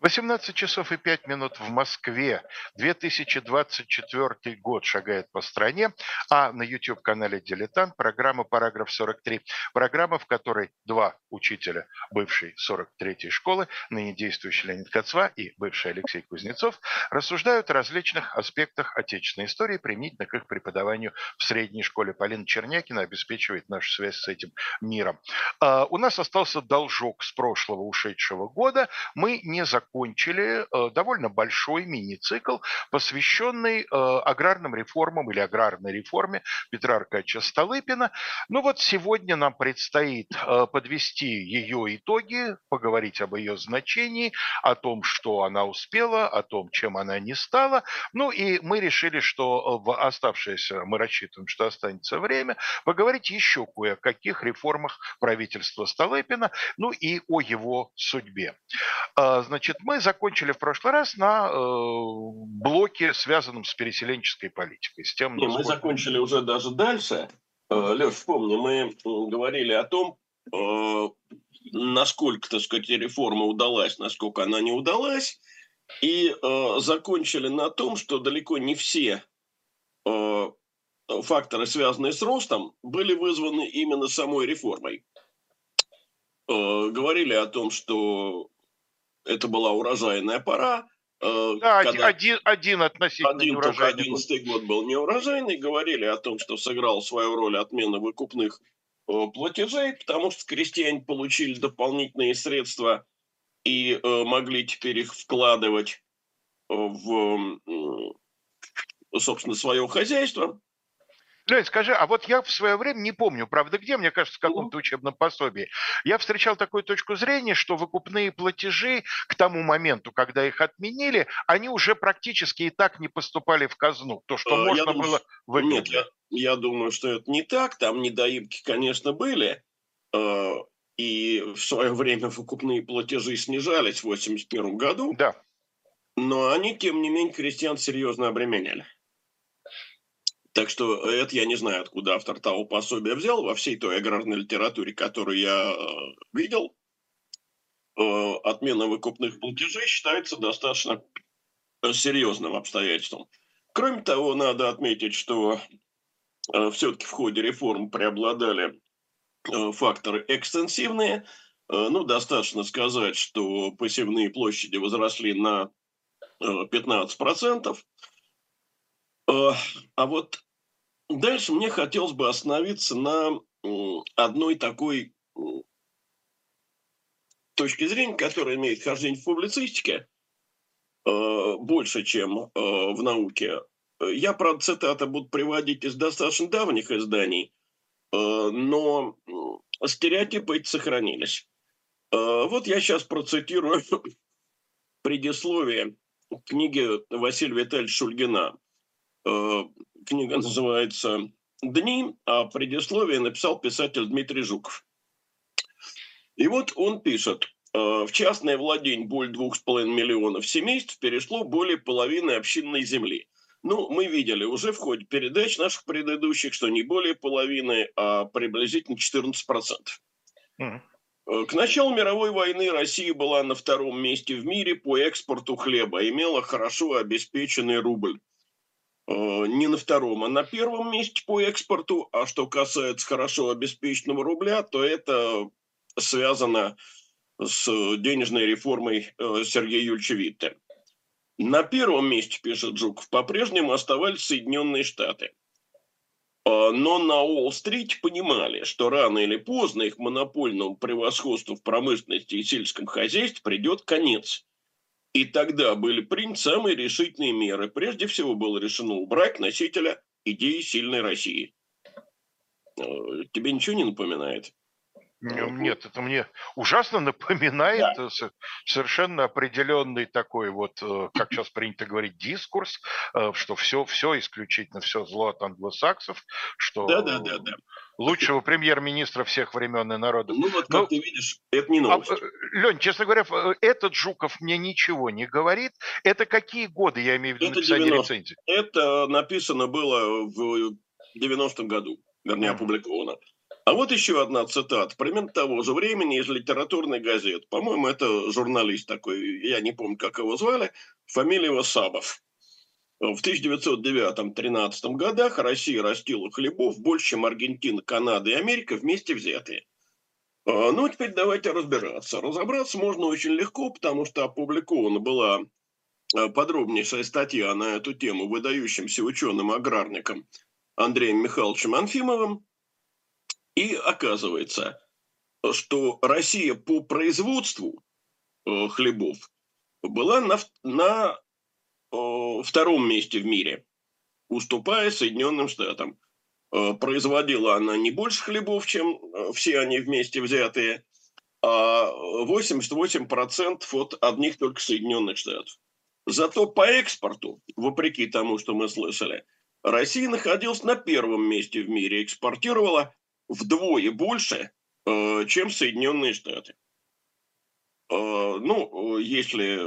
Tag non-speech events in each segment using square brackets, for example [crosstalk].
18 часов и 5 минут в Москве. 2024 год шагает по стране, а на YouTube-канале «Дилетант» программа «Параграф 43». Программа, в которой два учителя бывшей 43-й школы, ныне действующий Леонид Кацва и бывший Алексей Кузнецов, рассуждают о различных аспектах отечественной истории, применительно к их преподаванию в средней школе. Полина Чернякина обеспечивает нашу связь с этим миром. А, у нас остался должок с прошлого ушедшего года. Мы не закончили закончили э, довольно большой мини-цикл, посвященный э, аграрным реформам или аграрной реформе Петра Аркадьевича Столыпина. Ну вот сегодня нам предстоит э, подвести ее итоги, поговорить об ее значении, о том, что она успела, о том, чем она не стала. Ну и мы решили, что в оставшееся, мы рассчитываем, что останется время, поговорить еще кое о каких реформах правительства Столыпина, ну и о его судьбе. Значит, мы закончили в прошлый раз на э, блоке, связанном с переселенческой политикой. С тем, насколько... Мы закончили уже даже дальше. Э, Леш, вспомни, мы говорили о том, э, насколько, так сказать, реформа удалась, насколько она не удалась, и э, закончили на том, что далеко не все э, факторы, связанные с ростом, были вызваны именно самой реформой. Э, говорили о том, что это была урожайная пора. Э, да, один, один относительно один, неурожайный. Только 11 год был неурожайный. Говорили о том, что сыграл свою роль отмена выкупных э, платежей, потому что крестьяне получили дополнительные средства и э, могли теперь их вкладывать в, собственно, свое хозяйство. Лень, скажи, а вот я в свое время, не помню, правда, где, мне кажется, в каком-то учебном пособии, я встречал такую точку зрения, что выкупные платежи к тому моменту, когда их отменили, они уже практически и так не поступали в казну. То, что а, можно я было выгодно. Нет, я, я думаю, что это не так. Там недоимки, конечно, были. Э, и в свое время выкупные платежи снижались в 1981 году. Да. Но они, тем не менее, крестьян серьезно обременяли. Так что это я не знаю, откуда автор того пособия взял. Во всей той аграрной литературе, которую я э, видел, э, отмена выкупных платежей считается достаточно серьезным обстоятельством. Кроме того, надо отметить, что э, все-таки в ходе реформ преобладали факторы экстенсивные. Ну, достаточно сказать, что посевные площади возросли на 15%. А вот Дальше мне хотелось бы остановиться на одной такой точке зрения, которая имеет хождение в публицистике э, больше, чем э, в науке. Я, правда, цитаты буду приводить из достаточно давних изданий, э, но стереотипы эти сохранились. Вот я сейчас процитирую [laughs] предисловие книги Василия Витальевича Шульгина Книга называется «Дни», а предисловие написал писатель Дмитрий Жуков. И вот он пишет, «Э, в частное владение более двух с половиной миллионов семейств перешло более половины общинной земли. Ну, мы видели уже в ходе передач наших предыдущих, что не более половины, а приблизительно 14%. Mm. К началу мировой войны Россия была на втором месте в мире по экспорту хлеба, имела хорошо обеспеченный рубль. Э, не на втором, а на первом месте по экспорту. А что касается хорошо обеспеченного рубля, то это связано с денежной реформой э, Сергея Юльевича Витте. На первом месте, пишет Жуков, по-прежнему оставались Соединенные Штаты. Э, но на Уолл-стрит понимали, что рано или поздно их монопольному превосходству в промышленности и сельском хозяйстве придет конец. И тогда были приняты самые решительные меры. Прежде всего было решено убрать носителя идеи сильной России. Э, тебе ничего не напоминает? Нет, это мне ужасно напоминает да. совершенно определенный такой вот, э, как сейчас принято говорить, дискурс, э, что все, все исключительно все зло от англосаксов, что да, да, да, да. Лучшего премьер-министра всех времен и народов. Ну вот, как Но, ты видишь, это не новость. А, э, Лень, честно говоря, этот Жуков мне ничего не говорит. Это какие годы, я имею в виду, это написание 90. рецензии? Это написано было в 90-м году, вернее, опубликовано. А вот еще одна цитата, примерно того же времени из литературной газеты. По-моему, это журналист такой, я не помню, как его звали, фамилия его Сабов. В 1909-13 годах Россия растила хлебов больше, чем Аргентина, Канада и Америка вместе взятые. А, ну, теперь давайте разбираться. Разобраться можно очень легко, потому что опубликована была а, подробнейшая статья на эту тему выдающимся ученым-аграрником Андреем Михайловичем Анфимовым. И оказывается, что Россия по производству э, хлебов была на, на втором месте в мире, уступая Соединенным Штатам. Э, производила она не больше хлебов, чем все они вместе взятые, а 88% от одних только Соединенных Штатов. Зато по экспорту, вопреки тому, что мы слышали, Россия находилась на первом месте в мире, экспортировала вдвое больше, э, чем Соединенные Штаты. Э, ну, если,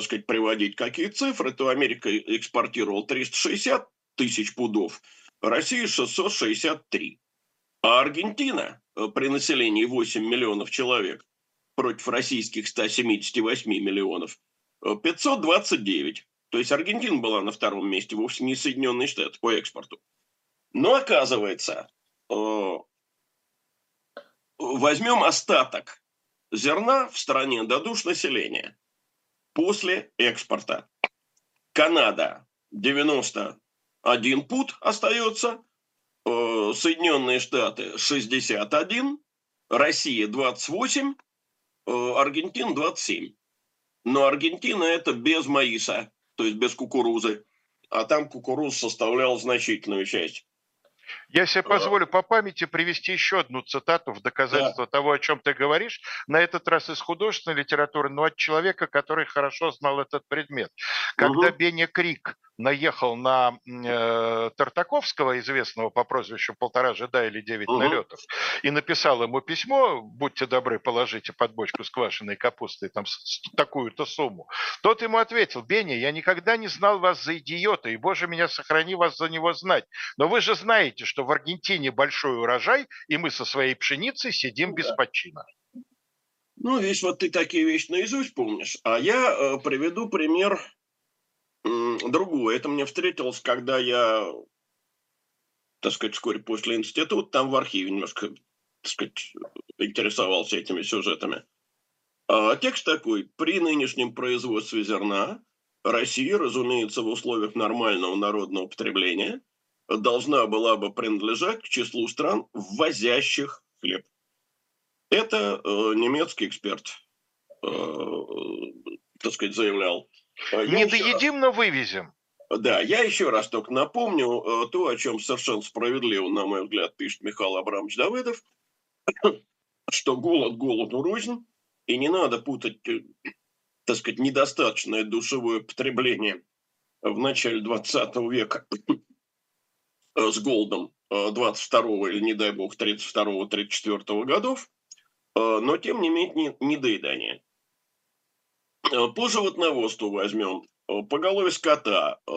так сказать, приводить какие цифры, то Америка экспортировала 360 тысяч пудов, Россия 663. А Аргентина э, при населении 8 миллионов человек против российских 178 миллионов 529. То есть Аргентина была на втором месте, вовсе не Соединенные Штаты по экспорту. Но оказывается, Э, возьмем остаток зерна в стране до душ населения после экспорта. Канада 91 пут остается, э, Соединенные Штаты 61, Россия 28, э, Аргентина 27. Но Аргентина это без маиса, то есть без кукурузы. А там кукуруз составлял значительную часть. Я себе позволю по памяти привести еще одну цитату в доказательство да. того, о чем ты говоришь, на этот раз из художественной литературы, но от человека, который хорошо знал этот предмет. Когда угу. Беня Крик наехал на э, Тартаковского, известного по прозвищу «Полтора жида» или «Девять угу. налетов», и написал ему письмо, будьте добры, положите под бочку с квашеной капустой там такую-то сумму, тот ему ответил, «Беня, я никогда не знал вас за идиота, и, боже меня, сохрани вас за него знать, но вы же знаете, что в Аргентине большой урожай, и мы со своей пшеницей сидим ну, без да. почина». Ну, видишь, вот ты такие вещи наизусть помнишь. А я э, приведу пример другое. Это мне встретилось, когда я, так сказать, вскоре после института, там в архиве немножко, так сказать, интересовался этими сюжетами. А текст такой. При нынешнем производстве зерна Россия, разумеется, в условиях нормального народного потребления, должна была бы принадлежать к числу стран, ввозящих хлеб. Это э, немецкий эксперт, э, так сказать, заявлял. Не доедим, но вывезем. Да, я еще раз только напомню э, то, о чем совершенно справедливо, на мой взгляд, пишет Михаил Абрамович Давыдов, [coughs] что голод голоду рознь, и не надо путать, э, так сказать, недостаточное душевое потребление в начале 20 века э, с голодом 22 или, не дай бог, 32-34 годов, но тем не менее недоедание. Э, по животноводству возьмем. Э, Поголовье скота э,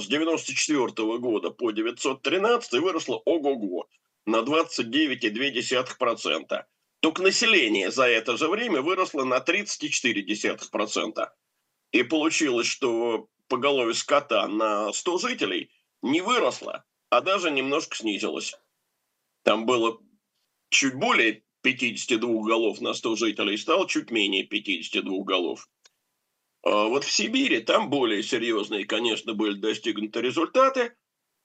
с 94 года по 913 выросло ого-го на 29,2%. Только население за это же время выросло на 34%. И получилось, что поголовье скота на 100 жителей не выросло, а даже немножко снизилось. Там было чуть более 52 голов на 100 жителей, стало чуть менее 52 голов. А вот в Сибири там более серьезные, конечно, были достигнуты результаты.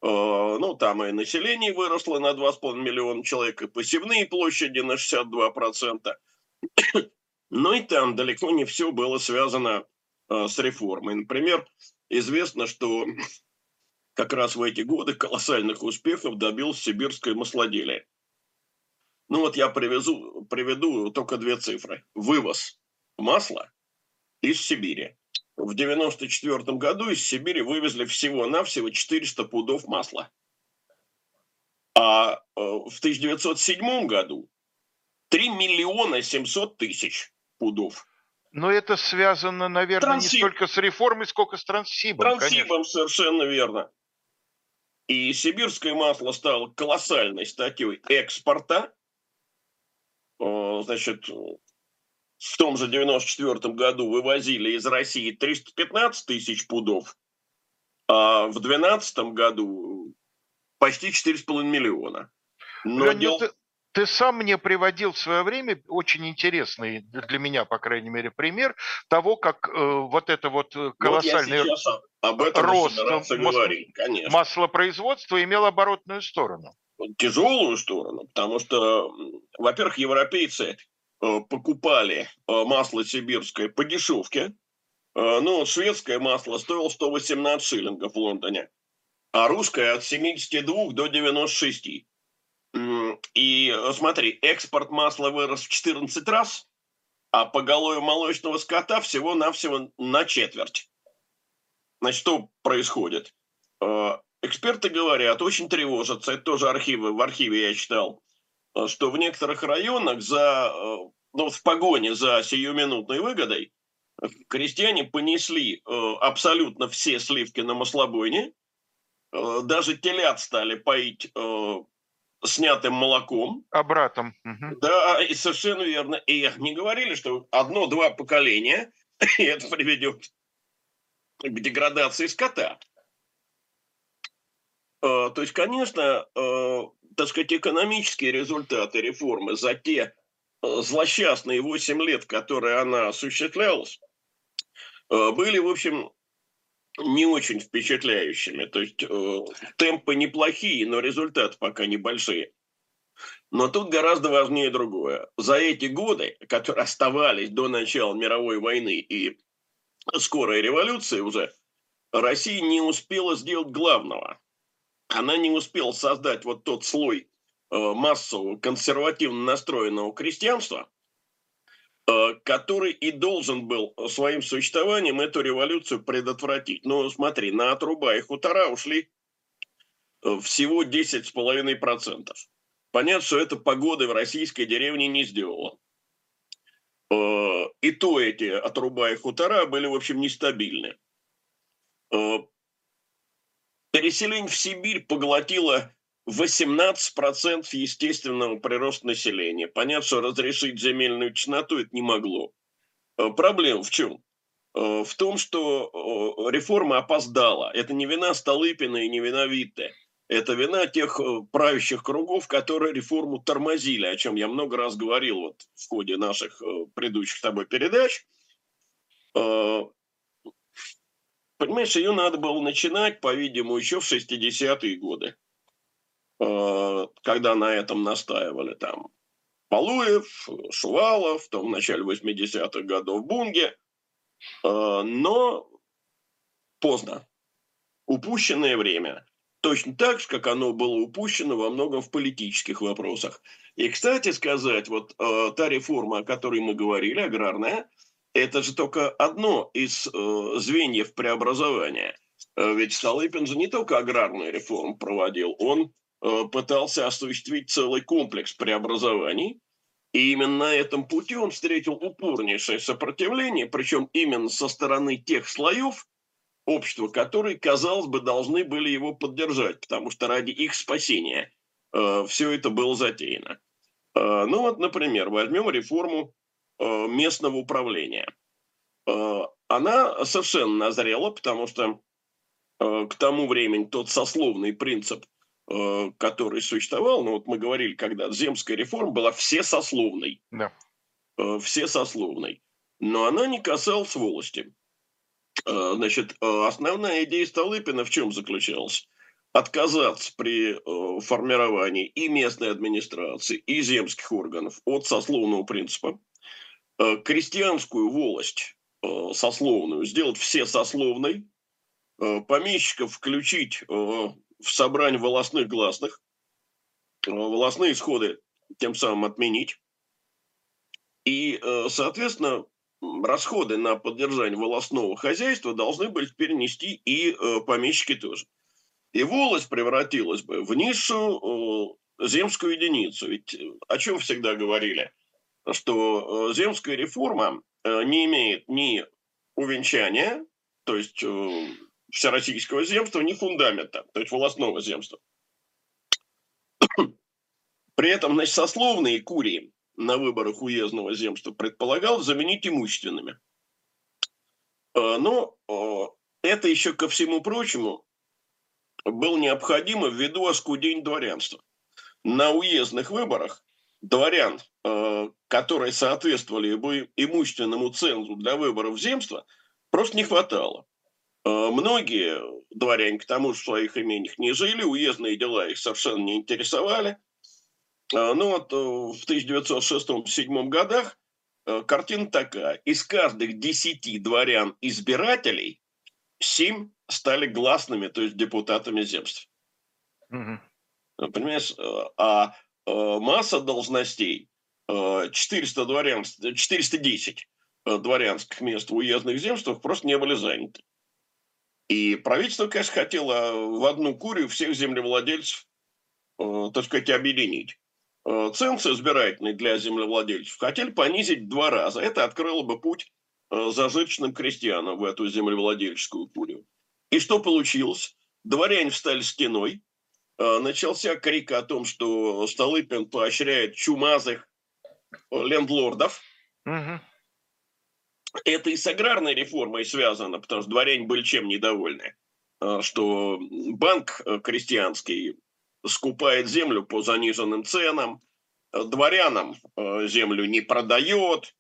А, ну, там и население выросло на 2,5 миллиона человек, и посевные площади на 62%. [coughs] Но и там далеко не все было связано а, с реформой. Например, известно, что как раз в эти годы колоссальных успехов добился сибирское маслоделие. Ну вот я привезу, приведу только две цифры. Вывоз масла из Сибири. В 1994 году из Сибири вывезли всего-навсего 400 пудов масла. А э, в 1907 году 3 миллиона 700 тысяч пудов. Но это связано, наверное, Трансиб. не столько с реформой, сколько с Транссибом. Транссибом, конечно. совершенно верно. И сибирское масло стало колоссальной статьей экспорта. Значит, в том же 94 году вывозили из России 315 тысяч пудов, а в 2012 году почти 4,5 миллиона. Но Леонид, дел... ты, ты сам мне приводил в свое время очень интересный для меня, по крайней мере, пример того, как э, вот это вот э, колоссальный вот об этом рост масл... маслопроизводства имел оборотную сторону. Тяжелую сторону, потому что, во-первых, европейцы Э, покупали э, масло сибирское по дешевке. Ну, шведское масло стоило 118 шиллингов в Лондоне, а русское от 72 до 96. И смотри, экспорт масла вырос в 14 раз, а поголовье молочного скота всего-навсего на четверть. Значит, что происходит? Эксперты говорят, очень тревожатся, это тоже архивы, в архиве я читал, Э, что в некоторых районах за, э, ну, в погоне за сиюминутной выгодой крестьяне понесли э, абсолютно все сливки на маслобойне, даже телят стали поить снятым молоком. Обратом. Угу. Да, и совершенно верно. И не говорили, что одно-два поколения, [laughs] и это приведет к деградации скота. То есть, конечно, так сказать, экономические результаты реформы за те злосчастные 8 лет, которые она осуществлялась, были, в общем, не очень впечатляющими. То есть э, темпы неплохие, но результаты пока небольшие. Но тут гораздо важнее другое. За эти годы, которые оставались до начала мировой войны и скорой революции уже, Россия не успела сделать главного она не успела создать вот тот слой э, массового консервативно настроенного крестьянства, который и должен был своим существованием эту революцию предотвратить. Но смотри, на отруба и хутора ушли э, всего 10,5%. Понятно, что это погоды в российской деревне не сделала. И то эти отруба и хутора были, в общем, нестабильны. Переселение в Сибирь поглотило 18% естественного прироста населения. Понятно, что разрешить земельную честноту это не могло. Э, проблема в чем? Э, в том, что э, реформа опоздала. Это не вина Столыпина и не вина Витте. Это вина тех правящих кругов, которые реформу тормозили, о чем я много раз говорил вот в ходе наших предыдущих с тобой передач. Понимаешь, ее надо было начинать, по-видимому, еще в 60-е годы, когда на этом настаивали там Полуев, Шувалов, там в начале 80-х годов Бунге, э, но поздно. Упущенное время. Точно так же, как оно было упущено во многом в политических вопросах. И, кстати сказать, вот э, та реформа, о которой мы говорили, аграрная – это же только одно из э, звеньев преобразования. Э, ведь Столыпин же не только аграрную реформу проводил, он э, пытался осуществить целый комплекс преобразований. И именно на этом пути он встретил упорнейшее сопротивление, причем именно со стороны тех слоев общества, которые, казалось бы, должны были его поддержать, потому что ради их спасения э, все это было затеяно. Э, ну вот, например, возьмем реформу Э, местного управления. Э, она совершенно назрела, потому что э, к тому времени тот сословный принцип, который существовал, ну вот мы говорили, когда земская реформа была все сословной. Да. Все сословной. Но она не касалась волости. Значит, основная идея Столыпина в чем заключалась? Отказаться при формировании и местной администрации, и земских органов от сословного принципа, Э, крестьянскую волость э, сословную сделать все сословной, э, помещиков включить в собрание волосных гласных, волосные исходы тем самым отменить. И, соответственно, расходы на поддержание волосного хозяйства должны были перенести и помещики тоже. И волость превратилась бы в низшую земскую единицу. Ведь о чем всегда говорили? что э, земская реформа э, не имеет ни увенчания, то есть э, всероссийского земства, ни фундамента, то есть волосного земства. [coughs] При этом, значит, сословные курии на выборах уездного земства предполагал заменить имущественными. А, но это еще ко всему прочему было необходимо ввиду оскудень дворянства. На уездных выборах дворян, которые соответствовали бы имущественному цензу для выборов земства, просто не хватало. Многие дворяне к тому же в своих имениях не жили, уездные дела их совершенно не интересовали. Ну вот в 1906-1907 годах Э, картина такая. Из каждых десяти дворян-избирателей семь стали гласными, то есть депутатами земств. Угу. Понимаешь? Э, а масса должностей, 400 дворян, 410 дворянских мест в уездных земствах просто не были заняты. И правительство, конечно, хотело в одну курию всех землевладельцев, так сказать, объединить. Э, ценз избирательный для землевладельцев хотели понизить в два раза. Это открыло бы путь э, зажиточным крестьянам в эту землевладельческую пулю. И что получилось? Дворяне встали стеной, э, начался крик о том, что Столыпин поощряет чумазых лендлордов. Угу. Это и с аграрной реформой связано, потому что дворяне были чем недовольны, что банк крестьянский скупает землю по заниженным ценам, э, дворянам э, землю не продает.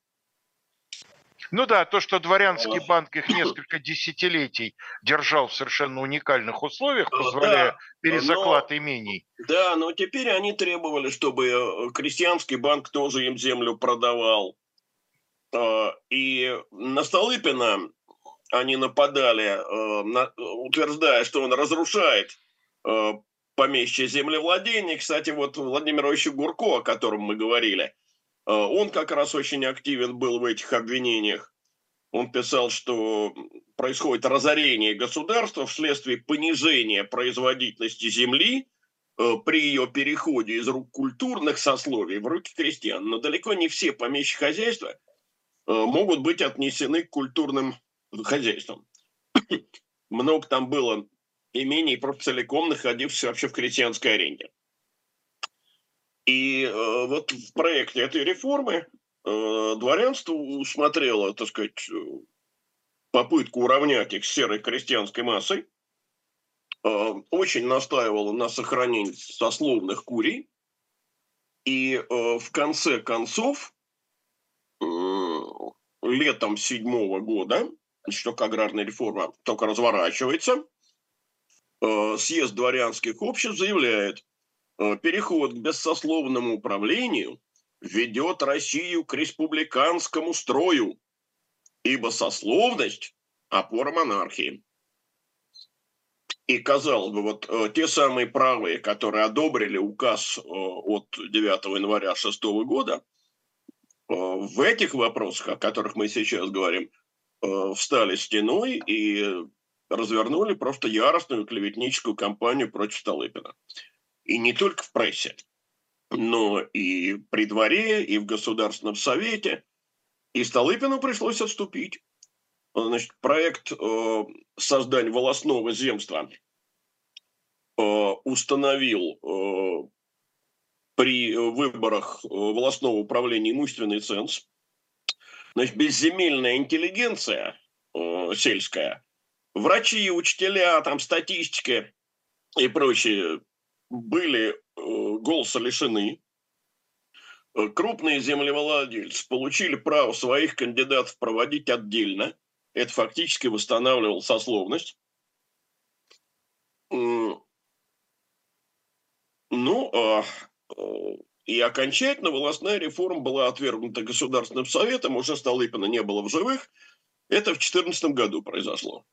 Ну да, то, что дворянский банк их несколько десятилетий держал в совершенно уникальных условиях, э, позволяя да, перезаклад но, имений. Да, но теперь они требовали, чтобы крестьянский банк тоже им землю продавал. И на Столыпина они нападали, утверждая, что он разрушает помещичье землевладение. Кстати, вот Владимир Ильич Гурко, о котором мы говорили, э, он как раз очень активен был в этих обвинениях. Он писал, что происходит разорение государства вследствие понижения производительности земли э, при ее переходе из рук культурных сословий в руки крестьян. Но далеко не все помещичьи хозяйства э, могут быть отнесены к культурным хозяйствам. [coughs] Много там было имений просто целиком находившихся вообще в крестьянской аренде. И э, вот в проекте этой реформы э, дворянство усмотрело, так сказать, э, попытку уравнять их с серой крестьянской массой, э, очень настаивало на сохранении сословных курий, и э, в конце концов, э, летом седьмого года, что аграрная реформа только разворачивается – Э, съезд дворянских обществ заявляет, э, переход к бессословному управлению ведет Россию к республиканскому строю, ибо сословность – опора монархии. И, казалось бы, вот э, те самые правые, которые одобрили указ от 9 января 6 года, в этих вопросах, о которых мы сейчас говорим, встали стеной и развернули просто яростную клеветническую кампанию против Столыпина. И не только в прессе, но и при дворе, и в Государственном Совете. И Столыпину пришлось отступить. Значит, проект э, создания волосного земства э, установил э, при выборах э, волосного управления имущественный ценз. Значит, безземельная интеллигенция э, сельская врачи, учителя, там статистика и прочие были э, голоса лишены. Э, крупные землевладельцы получили право своих кандидатов проводить отдельно. Это фактически восстанавливало сословность. Ну, а, э, и окончательно волосная реформа была отвергнута Государственным Советом, уже Столыпина не было в живых. Это в 2014 году произошло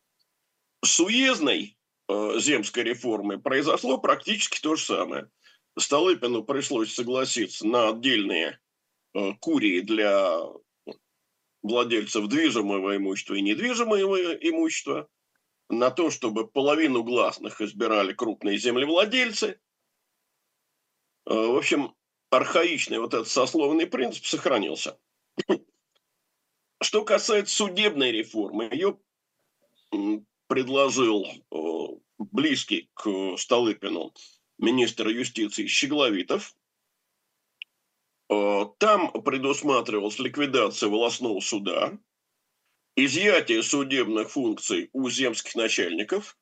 с уездной э, земской реформой произошло практически то же самое. Столыпину пришлось согласиться на отдельные э, курии для владельцев движимого имущества и недвижимого имущества, на то, чтобы половину гласных избирали крупные землевладельцы. Э, в общем, архаичный вот этот сословный принцип сохранился. [clears throat] Что касается судебной реформы, ее предложил близкий к Столыпину министр юстиции Щегловитов. Там предусматривалась ликвидация волосного суда, изъятие судебных функций у земских начальников,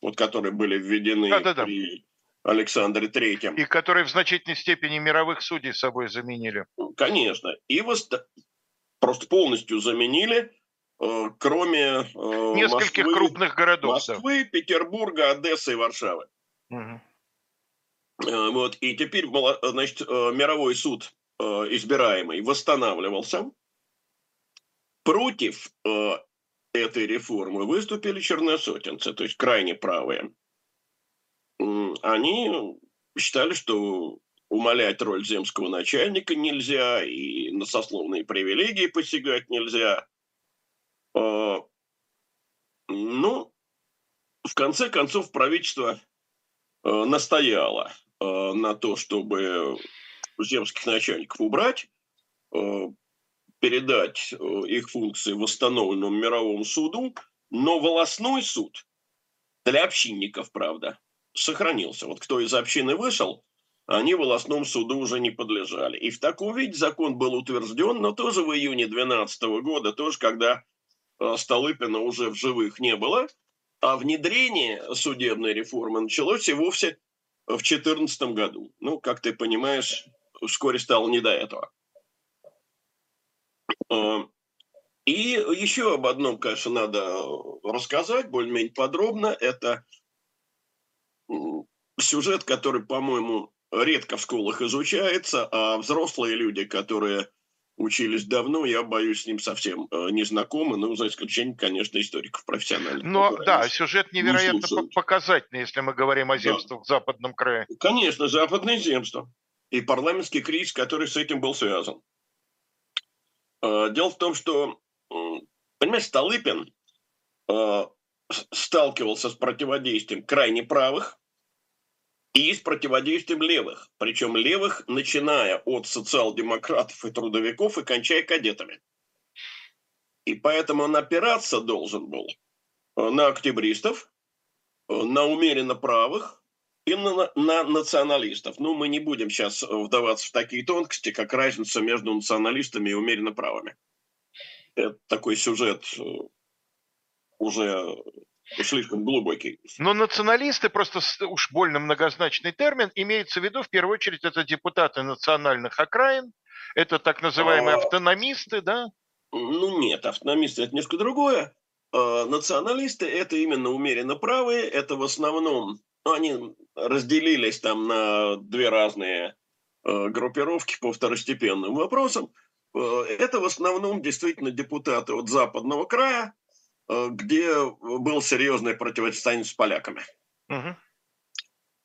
вот которые были введены Да-да-да. при Александре Третьем. И которые в значительной степени мировых судей собой заменили. Конечно. И вост... просто полностью заменили, э, кроме э, нескольких Москвы, крупных городов. Москвы, Петербурга, Одессы и Варшавы. Угу. Вот. И теперь значит, мировой суд избираемый восстанавливался. Против этой реформы выступили черносотенцы, то есть крайне правые они считали, что умалять роль земского начальника нельзя, и на сословные привилегии посягать нельзя. А, ну, в конце концов, правительство а, настояло а, на то, чтобы земских начальников убрать, передать их функции восстановленному мировому суду, но волосной суд для общинников, правда, сохранился. Вот кто из общины вышел, они волосному суду уже не подлежали. И в таком виде закон был утвержден, но тоже в июне 2012 года, тоже когда э, Столыпина уже в живых не было, а внедрение судебной реформы началось и вовсе в 2014 году. Ну, как ты понимаешь, вскоре стало не до этого. Э, и еще об одном, конечно, надо рассказать более-менее подробно. Это сюжет, который, по-моему, редко в школах изучается, а взрослые люди, которые учились давно, я боюсь, с ним совсем э, не знакомы, ну, за исключением, конечно, историков профессиональных. Но, да, сюжет невероятно не показательный, если мы говорим о земствах да. в западном крае. Конечно, западное земство и парламентский кризис, который с этим был связан. Э, дело в том, что, понимаешь, Столыпин э, сталкивался с противодействием крайне правых, и с противодействием левых. Причем левых, начиная от социал-демократов и трудовиков и кончая кадетами. И поэтому он опираться должен был э, на октябристов, э, на умеренно правых и на, на националистов. Ну, мы не будем сейчас вдаваться в такие тонкости, как разница между националистами и умеренно правыми. Это такой сюжет э, уже слишком глубокий. Но националисты, просто уж больно многозначный термин, имеется в виду, в первую очередь, это депутаты национальных окраин, это так называемые а... автономисты, да? Ну нет, автономисты это несколько другое. А, националисты это именно умеренно правые, это в основном, ну, они разделились там на две разные а, группировки по второстепенным вопросам. Это в основном действительно депутаты от западного края, где было серьезное противостояние с поляками. Угу.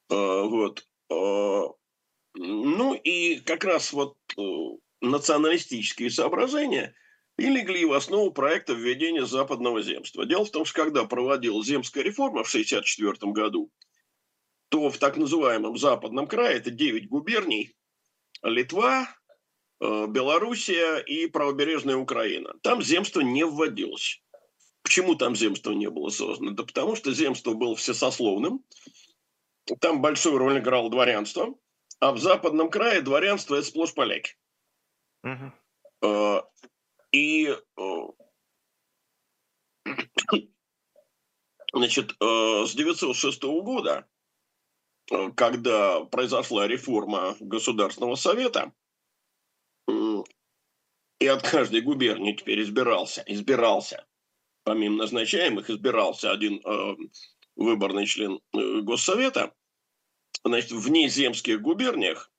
Вот. Э, ну и как раз вот националистические соображения и легли в основу проекта введения западного земства. Дело в том, что когда проводилась земская реформа в 1964 году, то в так называемом западном крае, это 9 губерний, Литва, Белоруссия и правобережная Украина. Там земство не вводилось. Почему там земство не было создано? Да потому что земство было всесословным, там большую роль играло дворянство, а в западном крае дворянство – это сплошь поляки. Угу. И э, значит, э, с 906 года, когда произошла реформа Государственного совета, и от каждой губернии теперь избирался, избирался помимо назначаемых, избирался один э, выборный член э, Госсовета, значит, в неземских губерниях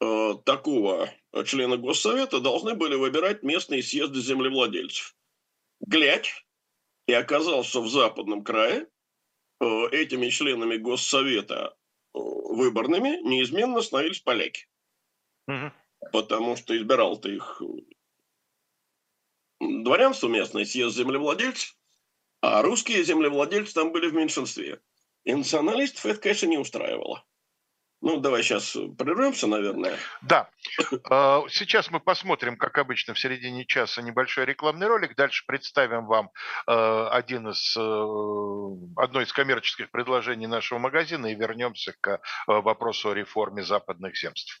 э, такого члена Госсовета должны были выбирать местные съезды землевладельцев. Глядь, и оказалось, что в западном крае э, этими членами Госсовета э, выборными неизменно становились поляки. Угу. Потому что избирал-то их дворянство местное, съезд землевладельцев, а русские землевладельцы там были в меньшинстве. И националистов это, конечно, не устраивало. Ну, давай сейчас прервемся, наверное. Да. А, сейчас мы посмотрим, как обычно, в середине часа небольшой рекламный ролик. Дальше представим вам а, один из, э, одно из коммерческих предложений нашего магазина и вернемся к вопросу о реформе западных земств.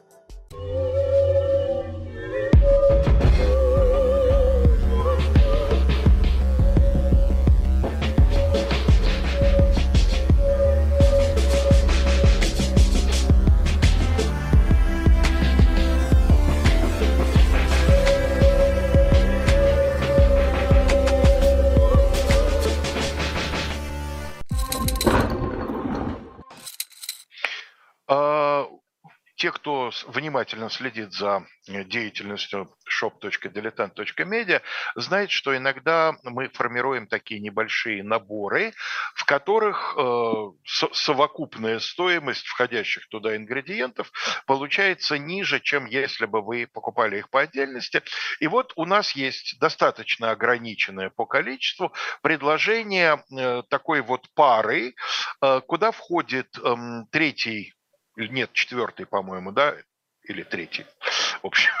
Кто внимательно следит за э, деятельностью shop.diletant.media, знает, что иногда мы формируем такие небольшие наборы, в которых э, совокупная стоимость входящих туда ингредиентов получается ниже, чем если бы вы покупали их по отдельности. И вот у нас есть достаточно ограниченное по количеству предложение э, такой вот пары, куда входит э, третий нет, четвертый, по-моему, да, или третий. В общем,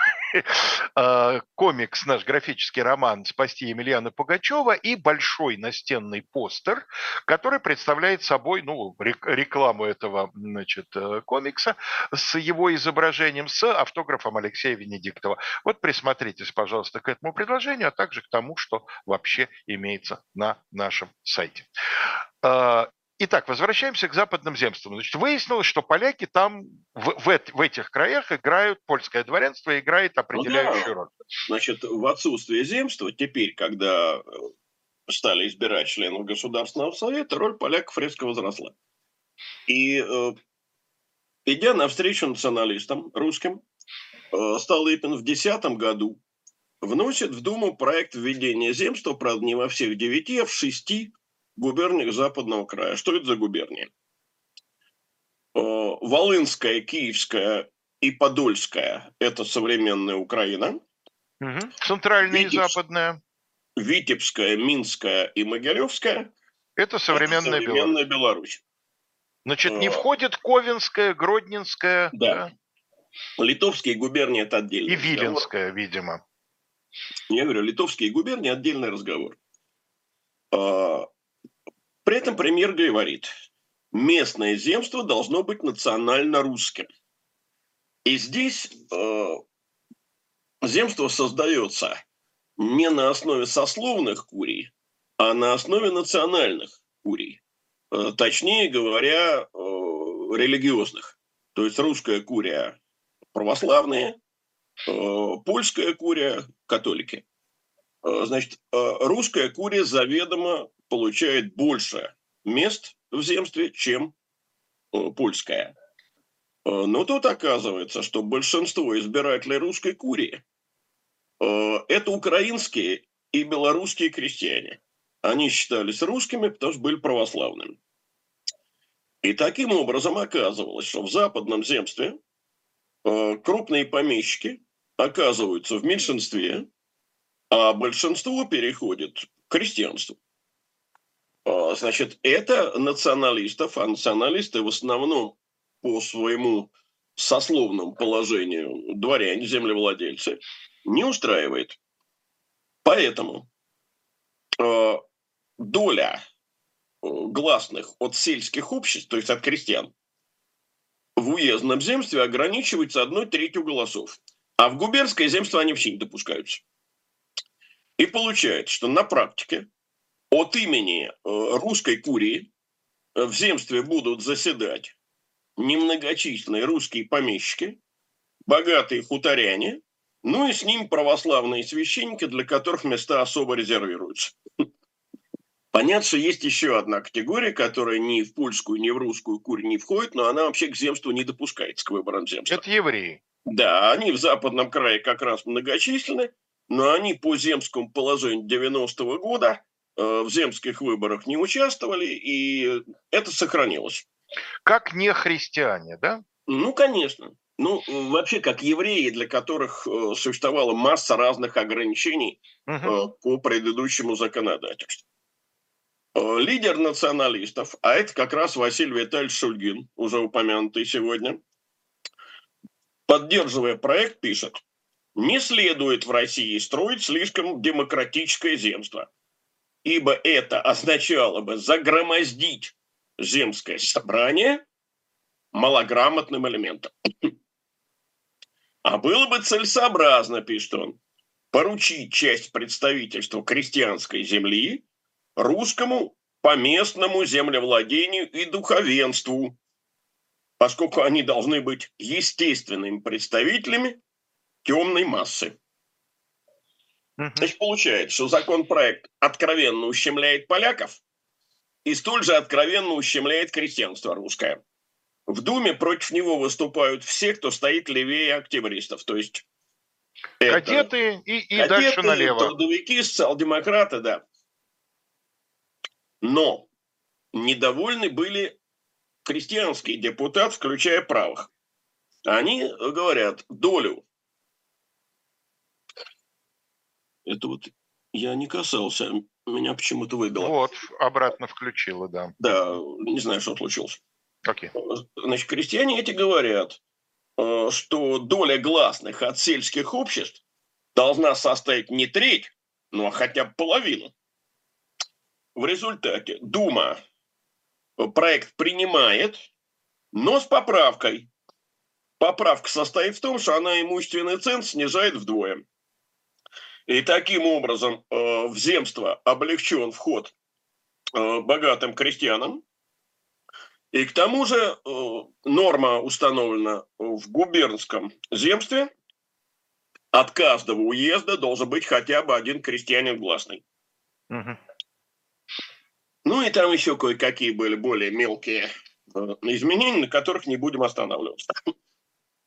а, [laughs] комикс, наш графический роман «Спасти Емельяна Пугачева» и большой настенный постер, который представляет собой ну, рекламу этого значит, э, комикса с его изображением, с автографом Алексея Венедиктова. Вот присмотритесь, пожалуйста, к этому предложению, а также к тому, что вообще имеется на нашем сайте. Итак, возвращаемся к западным земствам. Значит, выяснилось, что поляки там в, в, в этих краях играют, польское дворянство играет определяющую ну, да. роль. Значит, в отсутствие земства, теперь, когда э, стали избирать членов Государственного совета, роль поляков резко возросла. И э, идя навстречу националистам русским, э, Столыпин в 2010 году вносит в Думу проект введения земства, правда, не во всех девяти, а в шести губерниях Западного края. Что это за губернии? Э, Волынская, Киевская и Подольская – это современная Украина. Угу. Центральная Витебск... и западная. Витебская, Минская и Могилевская – это современная, это современная Беларусь. Беларусь. Значит, не э, входит Ковенская, Гродненская. Да. да. Литовские губернии – это отдельный И Виленская, разговор. видимо. Я говорю, литовские губернии – отдельный разговор. При этом премьер говорит, местное земство должно быть национально русским. И здесь э, земство создается не на основе сословных курий, а на основе национальных курий. Э, точнее говоря, э, религиозных. То есть русская курия православные, э, польская курия католики. Э, значит, э, русская курия заведомо получает больше мест в земстве, чем э, польская. Э, но тут оказывается, что большинство избирателей русской курии э, – это украинские и белорусские крестьяне. Они считались русскими, потому что были православными. И таким образом оказывалось, что в западном земстве крупные помещики оказываются в меньшинстве, а большинство переходит к крестьянству. А, значит, это националистов, а националисты в основном по своему сословному положению дворяне, землевладельцы, не устраивает. Поэтому э, доля э, гласных от сельских обществ, то есть от крестьян, в уездном земстве ограничивается одной третью голосов. А в губернское земство они вообще не допускаются. И получается, что на практике от имени э, русской курии э, в земстве будут заседать немногочисленные русские помещики, богатые хуторяне, ну и с ним православные священники, для которых места особо резервируются. Понятно, что есть еще одна категория, которая ни в польскую, ни в русскую курь не входит, но она вообще к земству не допускается, к выборам земства. Это евреи. Да, они в западном крае как раз многочисленны, но они по земскому положению 90-го года в земских выборах не участвовали, и это сохранилось. Как не христиане, да? Ну, конечно. Ну, вообще, как евреи, для которых э, существовала масса разных ограничений угу. э, по предыдущему законодательству. Э, лидер националистов, а это как раз Василий Витальевич Шульгин, уже упомянутый сегодня, поддерживая проект, пишет, не следует в России строить слишком демократическое земство, ибо это означало бы загромоздить земское собрание малограмотным элементом. [clears throat] А было бы целесообразно, пишет он, поручить часть представительства крестьянской земли русскому поместному землевладению и духовенству, поскольку они должны быть естественными представителями темной массы. Значит, получается, что законопроект откровенно ущемляет поляков и столь же откровенно ущемляет крестьянство русское. В Думе против него выступают все, кто стоит левее октябристов. То есть кадеты и, и кадеты, дальше налево. Трудовики, социал-демократы, да. Но недовольны были крестьянские депутаты, включая правых. Они говорят, долю. Это вот я не касался, меня почему-то выбило. Вот, обратно включила, да. Да, не знаю, что случилось. Okay. Значит, крестьяне эти говорят, э, что доля гласных от сельских обществ должна составить не треть, но хотя бы половину. В результате Дума проект принимает, но с поправкой. Поправка состоит в том, что она имущественный ценз снижает вдвое. И таким образом э, в земство облегчен вход э, богатым крестьянам. И к тому же э, норма установлена в губернском земстве. От каждого уезда должен быть хотя бы один крестьянин гласный. Угу. Ну и там еще кое-какие были более мелкие изменения, на которых не будем останавливаться.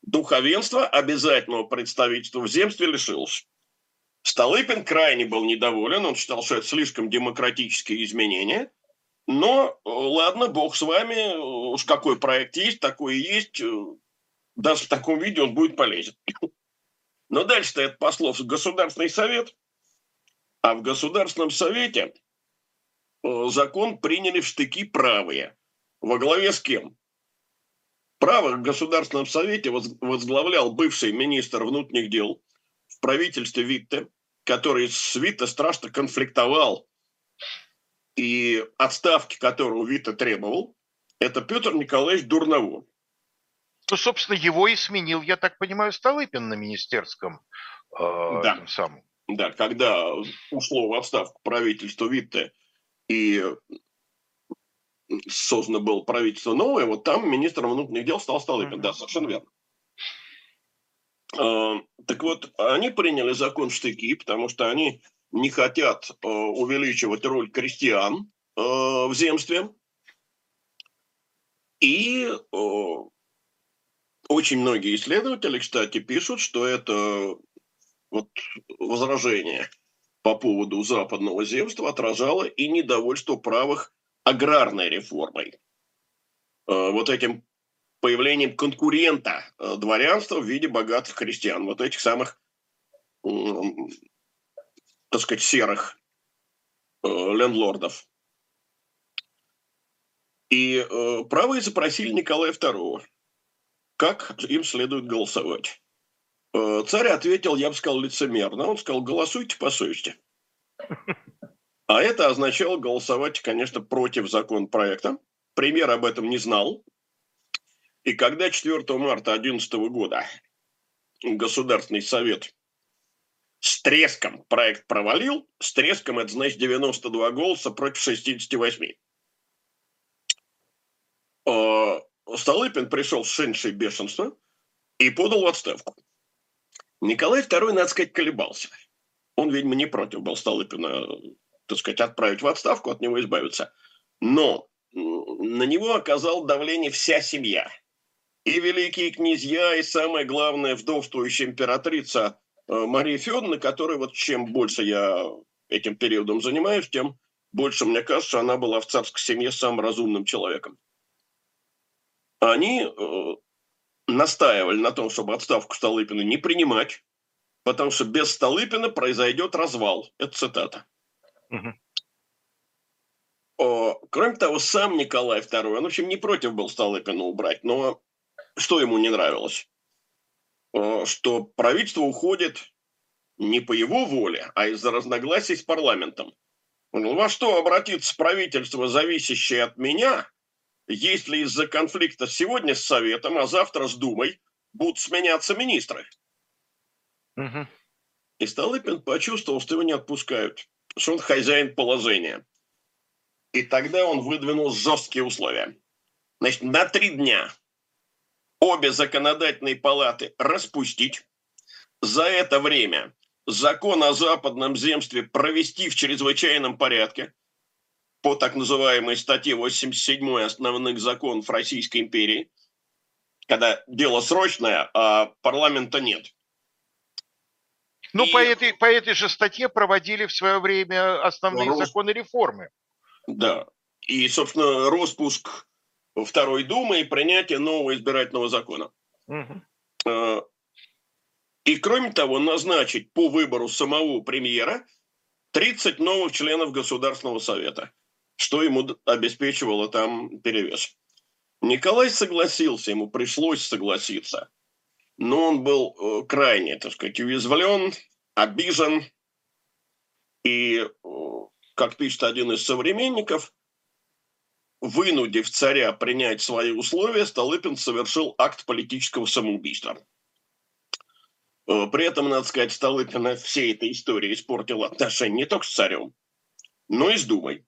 Духовенство обязательного представительства в земстве лишилось. Столыпин крайне был недоволен, он считал, что это слишком демократические изменения. Но э, ладно, бог с вами, уж какой проект есть, такой и есть. Э, даже в таком виде он будет полезен. [laughs] Но дальше-то это послов Государственный совет. А в Государственном совете Э, закон приняли в штыки правые. Во главе с кем? Право в Государственном Совете возглавлял бывший министр внутренних дел в правительстве Витте, который с Витте страшно конфликтовал, и отставки которого Витте требовал, это Петр Николаевич Дурново. Ну, собственно, его и сменил, я так понимаю, Столыпин на министерском э, да. самом. Да, когда ушло в отставку правительство Витте – и создано было правительство новое, вот там министром внутренних дел стал Столыпин. Mm-hmm. Да, совершенно верно. А, так вот, они приняли закон в штыки, потому что они не хотят а, увеличивать роль крестьян а, в земстве. И очень многие исследователи, кстати, пишут, что это вот возражение – по поводу западного земства отражало и недовольство правых аграрной реформой. Э, вот этим появлением конкурента э, дворянства в виде богатых крестьян, вот этих самых, так сказать, серых э, лендлордов. И правые запросили Николая II, как им следует голосовать. Э, царь ответил, я бы сказал, лицемерно. Он сказал, голосуйте по совести. А это означало голосовать, конечно, против законопроекта. Премьер об этом не знал. И когда 4 марта 2011 года Государственный совет с треском проект провалил, с треском это значит 92 голоса против 68. Э, Столыпин пришел в шеншее бешенство и подал в отставку. Николай II, надо сказать, колебался. Он, видимо, не против был Столыпина, так сказать, отправить в отставку, от него избавиться. Но на него оказал давление вся семья. И великие князья, и самое главное, вдовствующая императрица э, Мария Федоровна, которая вот чем больше я этим периодом занимаюсь, тем больше мне кажется, она была в царской семье самым разумным человеком. Они э, настаивали на том, чтобы отставку Столыпина не принимать, потому что без Столыпина произойдет развал. Это цитата. Угу. Кроме того, сам Николай II, он, в общем, не против был Столыпина убрать, но что ему не нравилось? Что правительство уходит не по его воле, а из-за разногласий с парламентом. Он во что обратится правительство, зависящее от меня, если из-за конфликта сегодня с Советом, а завтра с Думой будут сменяться министры? Угу. И Столыпин почувствовал, что его не отпускают, что он хозяин положения. И тогда он выдвинул жесткие условия. Значит, на три дня обе законодательные палаты распустить. За это время закон о западном земстве провести в чрезвычайном порядке по так называемой статье 87 основных законов Российской империи, когда дело срочное, а парламента нет. Ну, и... по, этой, по этой же статье проводили в свое время основные Рос... законы реформы. Да. И, собственно, распуск Второй Думы и принятие нового избирательного закона. Угу. И, кроме того, назначить по выбору самого премьера 30 новых членов Государственного Совета, что ему обеспечивало там перевес. Николай согласился, ему пришлось согласиться, но он был э, крайне, так сказать, уязвлен, обижен, и как пишет один из современников, вынудив царя принять свои условия, Столыпин совершил акт политического самоубийства. Э, при этом, надо сказать, Столыпин всей этой истории испортил отношения не только с царем, но и с Думой.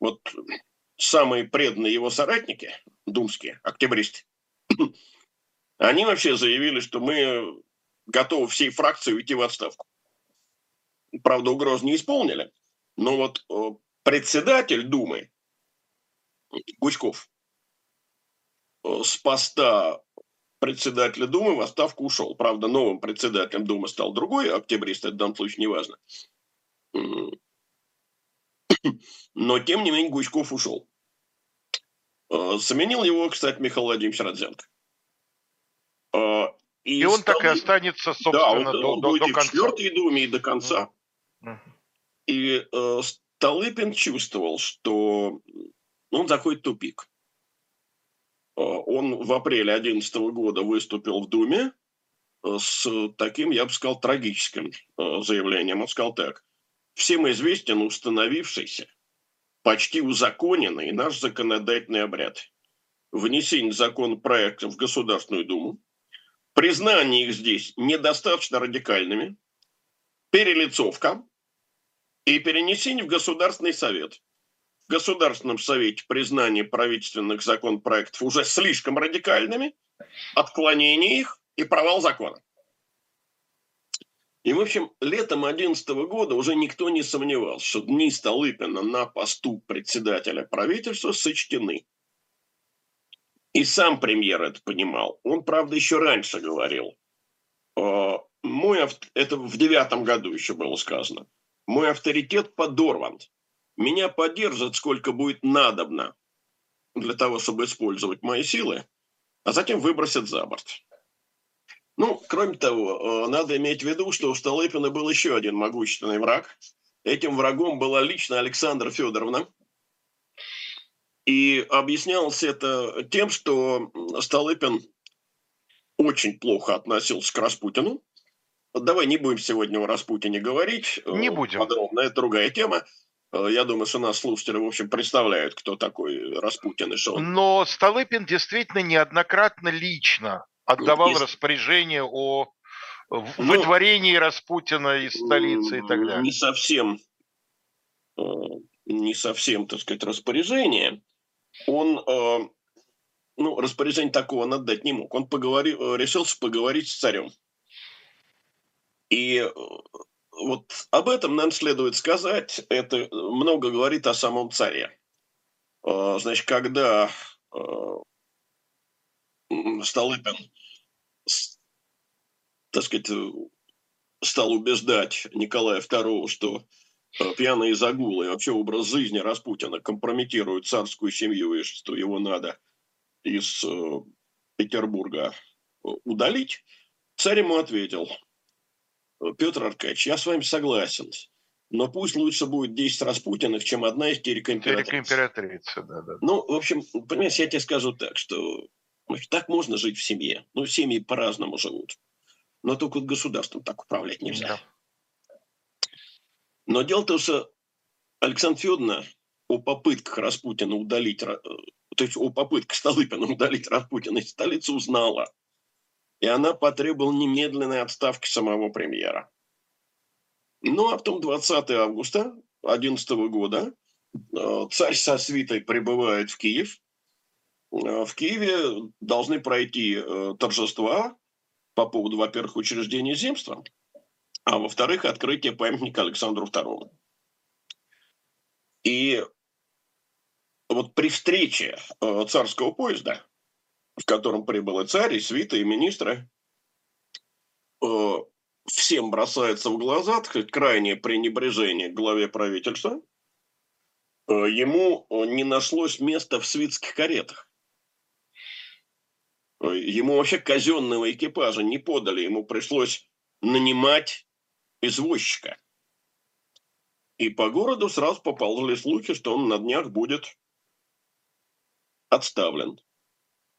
Вот самые преданные его соратники, думские, октябристы, [clears throat] они вообще заявили, что мы готовы всей фракции уйти в отставку. Правда, угроз не исполнили, но вот э, председатель Думы Гучков э, с поста председателя Думы в отставку ушел. Правда, новым председателем Думы стал другой октябрист, это в данном случае не важно. Но, тем не менее, Гучков ушел. Э, заменил его, кстати, Михаил Владимирович Родзенко. Э, и, и он стал... так и останется, собственно, да, он, до, он до, будет до конца. в четвертой Думе и до конца. Uh-huh. И э, Столыпин чувствовал, что он заходит в тупик. Э, он в апреле 2011 года выступил в Думе э, с таким, я бы сказал, трагическим э, заявлением. Он сказал так. Всем известен установившийся, почти узаконенный наш законодательный обряд. Внесение законопроектов в Государственную Думу, признание их здесь недостаточно радикальными, перелицовка и перенесение в Государственный Совет – в Государственном Совете признание правительственных законопроектов уже слишком радикальными, отклонение их и провал закона. И, в общем, летом 2011 года уже никто не сомневался, что дни Столыпина на посту председателя правительства сочтены. И сам премьер это понимал. Он, правда, еще раньше говорил. «Э, мой, это в девятом году еще было сказано. Мой авторитет подорван меня поддержат, сколько будет надобно для того, чтобы использовать мои силы, а затем выбросят за борт. Ну, кроме того, э, надо иметь в виду, что у Столыпина был еще один могущественный враг. Этим врагом была лично Александра Федоровна. И объяснялось это тем, что Столыпин очень плохо относился к Распутину. Давай не будем сегодня о Распутине говорить. Не будем. Подробно, это другая тема. Э, я думаю, что нас слушатели, в общем, представляют, кто такой Распутин и что он. Но Столыпин действительно неоднократно лично отдавал Есть... распоряжение о ну, выдворении ну, Распутина из столицы и так далее. Не совсем, э, не совсем, так сказать, распоряжение. Он, э, ну, распоряжение такого он отдать не мог. Он поговорил, решился поговорить с царем. И вот об этом нам следует сказать. Это много говорит о самом царе. А, значит, когда а, Столыпин, так сказать, стал убеждать Николая II, что э, пьяные загулы и вообще образ жизни Распутина компрометируют царскую семью и что его надо из Петербурга удалить, царь ему ответил, Петр Аркадьевич, я с вами согласен, но пусть лучше будет 10 Распутиных, чем одна истерика императрицы. Истерика императрицы, да, да. Ну, в общем, понимаешь, я тебе скажу так, что так можно жить в семье. Ну, семьи по-разному живут. Но только государством так управлять нельзя. Да. Но дело в том, что Александр Федоровна о попытках Распутина удалить, э, то есть о попытках Столыпина удалить Распутина из столицы узнала. И она потребовала немедленной отставки самого премьера. Ну, а потом 20 августа 2011 года э, царь со свитой прибывает в Киев. Э, в Киеве должны пройти э, торжества по поводу, во-первых, учреждения земства, а во-вторых, открытие памятника Александру II. И вот при встрече царского поезда, в котором прибыл и царь, и свита, и министры, всем бросается в глаза, крайнее пренебрежение к главе правительства, э, ему э, не нашлось места в свитских каретах. Э, ему вообще казенного экипажа не подали, ему пришлось нанимать извозчика. И по городу сразу поползли слухи, что он на днях будет отставлен.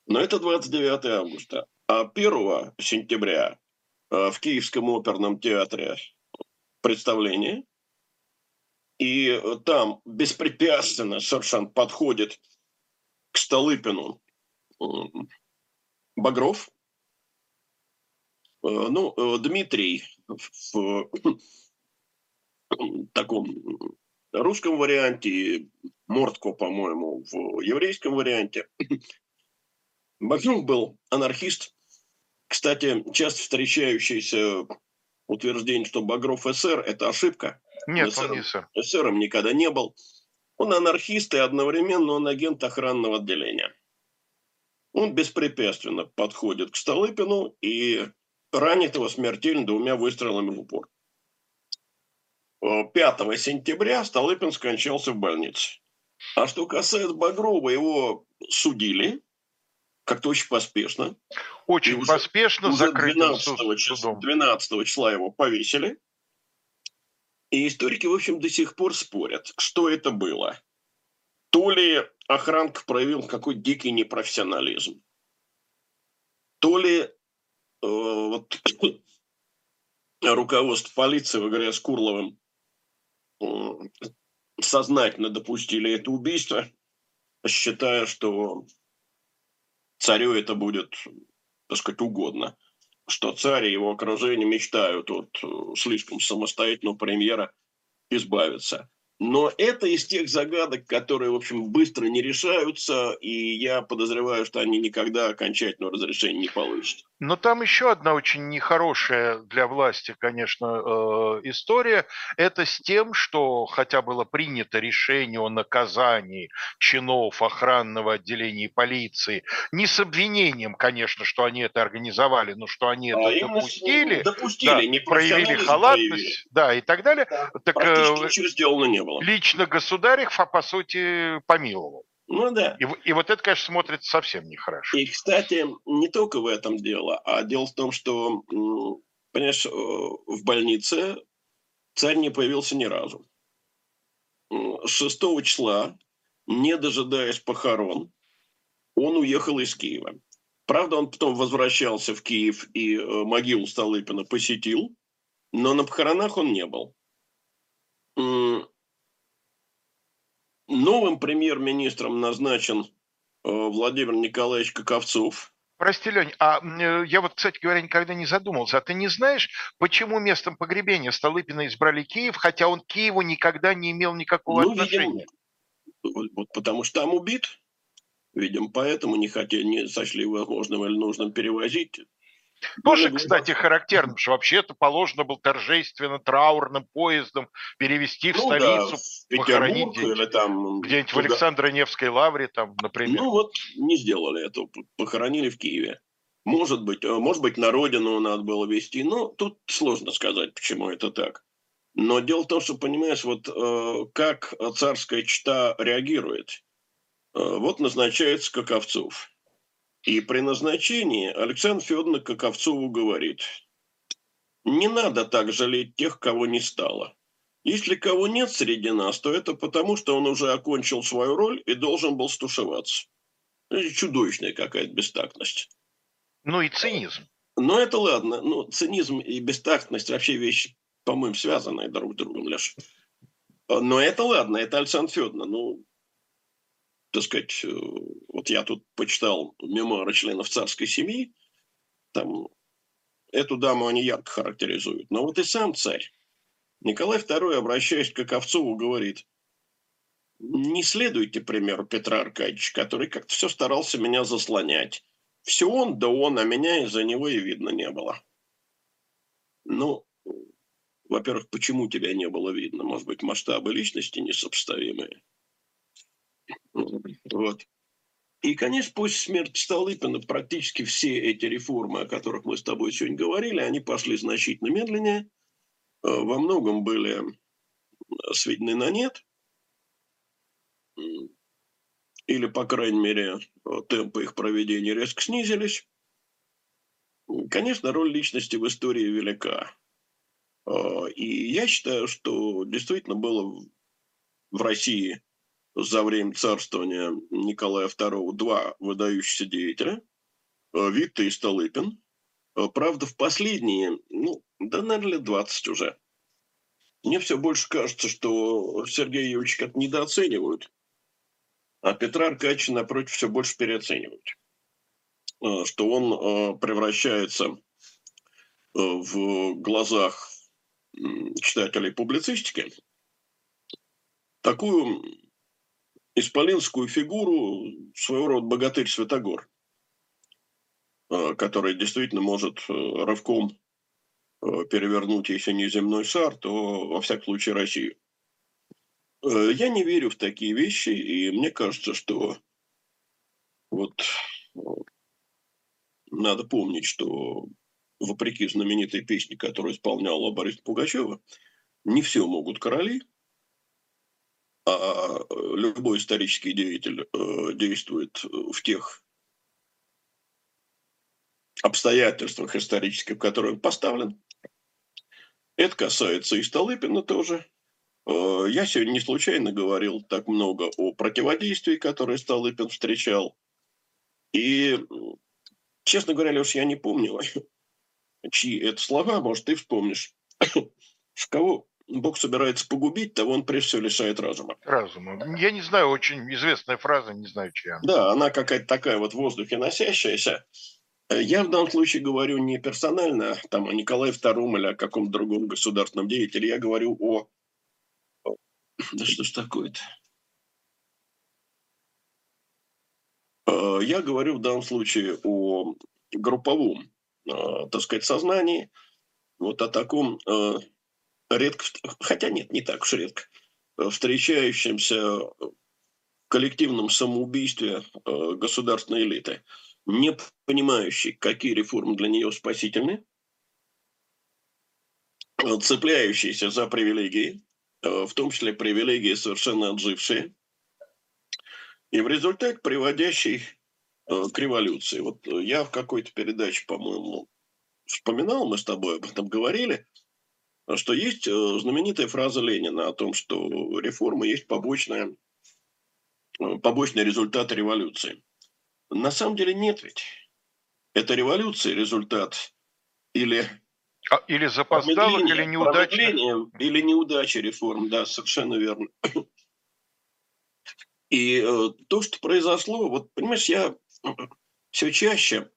Но это 29 августа. А 1 сентября Э, в Киевском оперном театре представление. И э, там беспрепятственно совершенно подходит к Столыпину Багров. Э, ну, Дмитрий в таком русском варианте, Мортко, по-моему, в еврейском варианте. Багров был анархист, кстати, часто встречающееся утверждение, что Багров СССР – это ошибка. Нет, он, он не СССР. СССРом никогда не был. Он анархист и одновременно он агент охранного отделения. Он беспрепятственно подходит к Столыпину и ранит его смертельно двумя выстрелами в упор. 5 сентября Столыпин скончался в больнице. А что касается Багрова, его судили, как-то очень поспешно. Очень уже, поспешно, уже 12 числа, 12 числа его повесили. И историки, в общем, до сих пор спорят, что это было. То ли охранка проявил какой дикий непрофессионализм, то ли э, вот, [coughs] руководство полиции во главе с Курловым э, сознательно допустили это убийство, считая, что царю это будет, так сказать, угодно. Что царь и его окружение мечтают от э, слишком самостоятельного премьера избавиться. Но это из тех загадок, которые, в общем, быстро не решаются, и я подозреваю, что они никогда окончательного разрешения не получат. Но там еще одна очень нехорошая для власти, конечно, э, история. Это с тем, что хотя было принято решение о наказании чинов охранного отделения полиции, не с обвинением, конечно, что они это организовали, но что они а это допустили, допустили да, не проявили халатность, проявили. да, и так далее. Да, так, э, ничего сделано не было. Лично государь их, по сути, помиловал. Ну да. И, и вот это, конечно, смотрится совсем нехорошо. И, кстати, не только в этом дело, а дело в том, что, понимаешь, э, в больнице царь не появился ни разу. 6 числа, не дожидаясь похорон, он уехал из Киева. Правда, он потом возвращался в Киев и э, могилу Столыпина посетил, но на похоронах он не был. Новым премьер-министром назначен э, Владимир Николаевич Каковцов. Прости, Лень, а э, я вот, кстати говоря, никогда не задумался. А ты не знаешь, почему местом погребения Столыпина избрали Киев, хотя он к Киеву никогда не имел никакого ну, отношения? Видимо, вот потому что там убит. Видимо, поэтому не хотели, не сочли возможным или нужным перевозить. Тоже, кстати, характерно, что вообще это положено было торжественно, траурным поездом перевести в ну, столицу, да, в похоронить или там где-нибудь туда. в Александро-Невской лавре, там, например. Ну вот не сделали это, похоронили в Киеве. Может быть, э, может быть, на родину надо было вести, но тут сложно сказать, почему это так. Но дело в том, что, понимаешь, вот э, как царская чита реагирует. Э, вот назначается Каковцов. И при назначении Александр Федоровна Каковцову говорит, не надо так жалеть тех, кого не стало. Если кого нет среди нас, то это потому, что он уже окончил свою роль и должен был стушеваться. Это чудовищная какая-то бестактность. Ну и цинизм. Ну это ладно. Ну, цинизм и бестактность вообще вещи, по-моему, связанные друг с другом, Леша. Но это ладно, это Александр Федоровна. Ну, так сказать, э, вот я тут почитал мемуары членов царской семьи, там эту даму они ярко характеризуют. Но вот и сам царь, Николай II, обращаясь к Ковцову, говорит, не следуйте примеру Петра Аркадьевича, который как-то все старался меня заслонять. Все он, да он, а меня из-за него и видно не было. Ну, во-первых, почему тебя не было видно? Может быть, масштабы личности несопоставимые? Вот. И, конечно, после смерти Столыпина практически все эти реформы, о которых мы с тобой сегодня говорили, они пошли значительно медленнее, э, во многом были сведены на нет, или, по крайней мере, темпы их проведения резко снизились. Конечно, роль личности в истории велика. Э, и я считаю, что действительно было в России за время царствования Николая II два выдающихся деятеля, э, Витта и Столыпин. Э, правда, в последние, ну, да, наверное, лет 20 уже. Мне все больше кажется, что Сергея Юрьевича как недооценивают, а Петра Аркадьевича, напротив, все больше переоценивают. Э, что он превращается в глазах читателей публицистики такую исполинскую фигуру, своего рода богатырь Святогор, э, который действительно может э, рывком э, перевернуть, если не земной шар, то, во всяком случае, Россию. Я не верю в такие вещи, и мне кажется, что вот надо помнить, что вопреки знаменитой песне, которую исполняла Борис Пугачева, не все могут короли – а любой исторический деятель э, действует в тех обстоятельствах исторических, в которые он поставлен. Это касается и Столыпина тоже. Э, я сегодня не случайно говорил так много о противодействии, которое Столыпин встречал. И, честно говоря, Леш, я не помню, [laughs] чьи это слова, может, ты вспомнишь. [coughs] В кого Бог собирается погубить, того он прежде всего лишает разума. Разума. Я не знаю, очень известная фраза, не знаю, чья. Да, она какая-то такая вот в воздухе носящаяся. Я в данном случае говорю не персонально там, о Николае II или о каком-то другом государственном деятеле. Я говорю о... Да что ж такое-то? Э, я говорю в данном случае о групповом, э, так сказать, сознании, вот о таком э, редко, хотя нет, не так уж редко, э, встречающемся коллективном самоубийстве э, государственной элиты, не понимающей, какие реформы для нее спасительны, э, цепляющиеся за привилегии, в том числе привилегии совершенно отжившие, и в результате приводящий к революции. Вот я в какой-то передаче, по-моему, вспоминал, мы с тобой об этом говорили – что есть э, знаменитая фраза Ленина о том, что реформа есть побочная, э, побочный результат революции. На самом деле нет ведь. Это революция результат или а, или запоздалых, или неудачи. Или неудачи реформ, да, совершенно верно. И э, то, что произошло, вот, понимаешь, я все чаще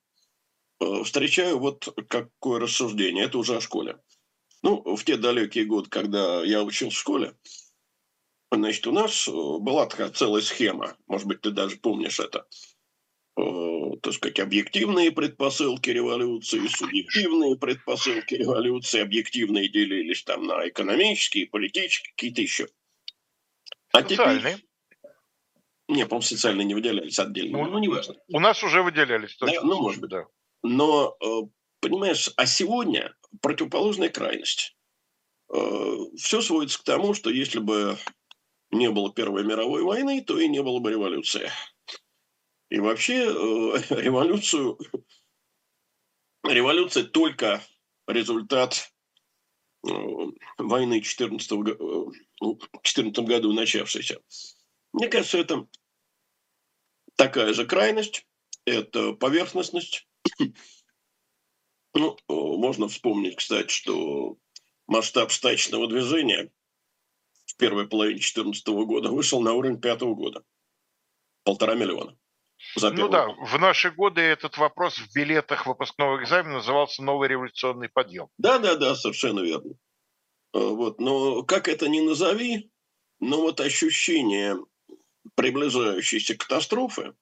э, встречаю вот какое рассуждение, это уже о школе. Ну, в те далекие годы, когда я учился в школе, значит, у нас э, была такая целая схема, может быть, ты даже помнишь это. Э, так сказать, объективные предпосылки революции, субъективные предпосылки революции, объективные делились там на экономические, политические, какие-то еще. А социальные? Теперь... Не, по-моему, социальные не выделялись отдельно, ну, ну не важно. У нас уже выделялись, точно. Да, ну, может быть. Да. Но, э, понимаешь, а сегодня противоположная крайность. Э, Все сводится к тому, что если бы не было Первой мировой войны, то и не было бы революции. И вообще э, [laughs] революцию, революция только результат э, войны 14 в 14 году начавшейся. Мне кажется, это такая же крайность, это поверхностность. Ну, можно вспомнить, кстати, что масштаб стачного движения в первой половине 2014 года вышел на уровень пятого года. Полтора миллиона. ну да, в наши годы этот вопрос в билетах выпускного экзамена назывался «Новый революционный подъем». Да-да-да, совершенно верно. А, вот. Но как это ни назови, но вот ощущение приближающейся катастрофы,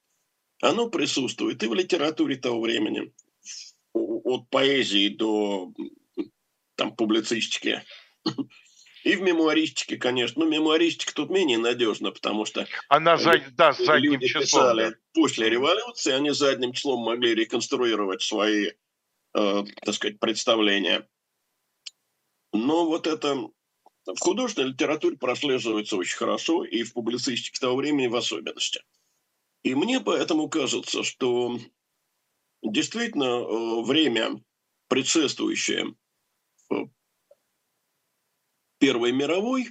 оно присутствует и в литературе того времени, от поэзии до там, публицистики, и в мемуаристике, конечно. Ну, мемуаристика тут менее надежна, потому что Она за, да, задним люди числом, писали да. после революции, они задним числом могли реконструировать свои, э, так сказать, представления. Но вот это в художественной литературе прослеживается очень хорошо, и в публицистике того времени в особенности. И мне поэтому кажется, что действительно э, время, предшествующее э, Первой мировой,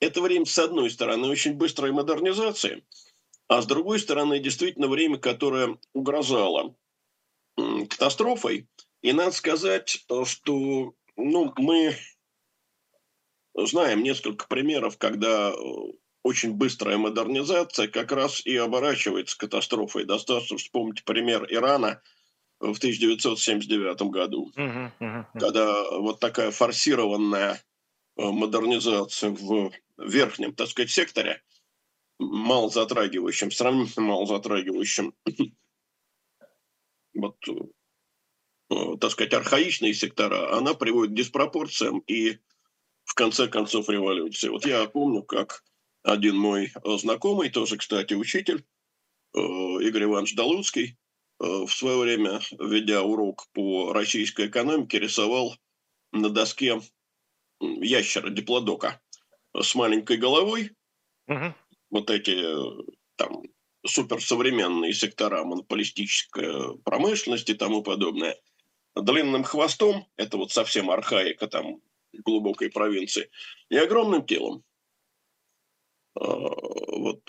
это время, с одной стороны, очень быстрой модернизации, а с другой стороны, действительно время, которое угрожало катастрофой. И надо сказать, что ну, мы знаем несколько примеров, когда очень быстрая модернизация как раз и оборачивается катастрофой. Достаточно вспомнить пример Ирана в 1979 году, uh-huh, uh-huh. когда вот такая форсированная Э, модернизации в верхнем, так сказать, секторе, мало затрагивающим, сравнительно мало затрагивающим [coughs] вот, э, так сказать, архаичные сектора, она приводит к диспропорциям и в конце концов революции. Вот я помню, как один мой знакомый, тоже, кстати, учитель, э, Игорь Иванович Долуцкий, в свое время, ведя урок по российской экономике, рисовал на доске ящера, диплодока с маленькой головой. Угу. Вот эти там суперсовременные сектора монополистической промышленности и тому подобное. Длинным хвостом, это вот совсем архаика там глубокой провинции, и огромным телом. А, вот.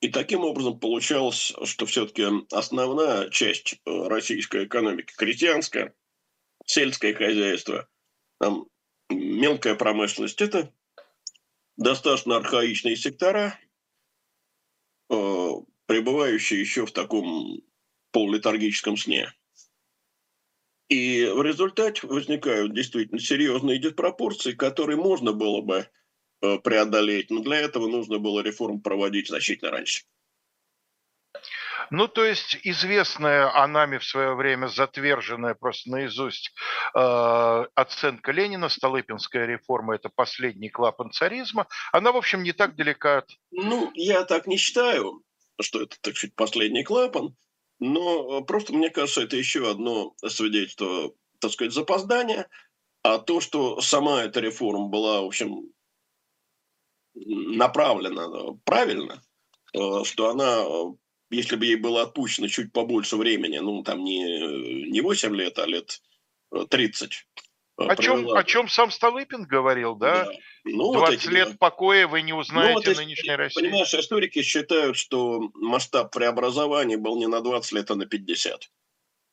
И таким образом получалось, что все-таки основная часть российской экономики, крестьянская, сельское хозяйство, там, мелкая промышленность – это достаточно архаичные сектора, э, пребывающие еще в таком полулетаргическом сне. И в результате возникают действительно серьезные диспропорции, которые можно было бы э, преодолеть, но для этого нужно было реформу проводить значительно раньше. Ну, то есть известная, а нами в свое время затверженная просто наизусть э, оценка Ленина, Столыпинская реформа – это последний клапан царизма, она, в общем, не так далека от... Ну, я так не считаю, что это, так сказать, последний клапан, но просто, мне кажется, это еще одно свидетельство, так сказать, запоздания, а то, что сама эта реформа была, в общем, направлена правильно, э, что она если бы ей было отпущено чуть побольше времени, ну, там не, не 8 лет, а лет 30. Э, о чем, о чем сам Столыпин говорил, да? да. Ну, 20 вот эти, лет да. покоя вы не узнаете ну, вот нынешней России. Понимаешь, историки считают, что масштаб преобразования был не на 20 лет, а на 50.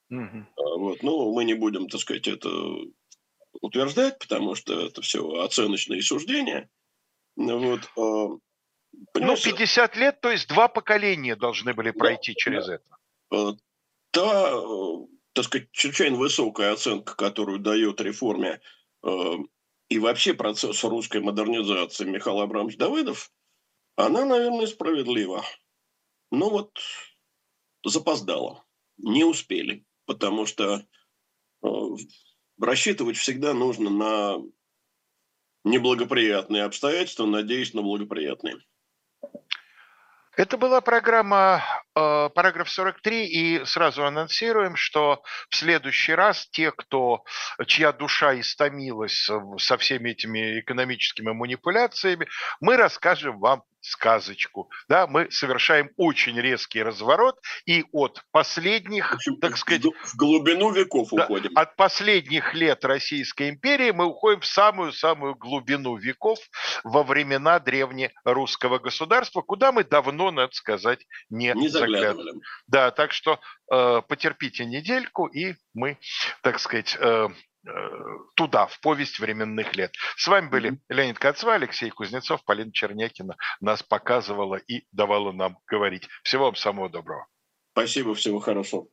Угу. Вот. Ну, мы не будем, так сказать, это утверждать, потому что это все оценочные суждения. Вот. А, ну, 50 лет, то есть два поколения должны были пройти да, через да. это. Э, та, так сказать, чрезвычайно высокая оценка, которую дает реформе э, и вообще процессу русской модернизации Михаил Абрамович Давыдов, она, наверное, справедлива. Но вот запоздало, не успели, потому что рассчитывать всегда нужно на неблагоприятные обстоятельства, надеюсь на благоприятные. Это была программа параграф 43, и сразу анонсируем, что в следующий раз те, кто, чья душа истомилась со всеми этими экономическими манипуляциями, мы расскажем вам сказочку. Да, мы совершаем очень резкий разворот и от последних, общем, так сказать... В глубину веков да, уходим. От последних лет Российской империи мы уходим в самую-самую глубину веков во времена древнерусского государства, куда мы давно, надо сказать, не, не заглядывали. Да, так что э, потерпите недельку, и мы, так сказать, э, Э, туда, в повесть временных лет. С вами были. Леонид Кацва, Алексей Кузнецов, Полина Чернякина нас показывала и давала нам говорить. Всего вам самого доброго. Спасибо, всего хорошего.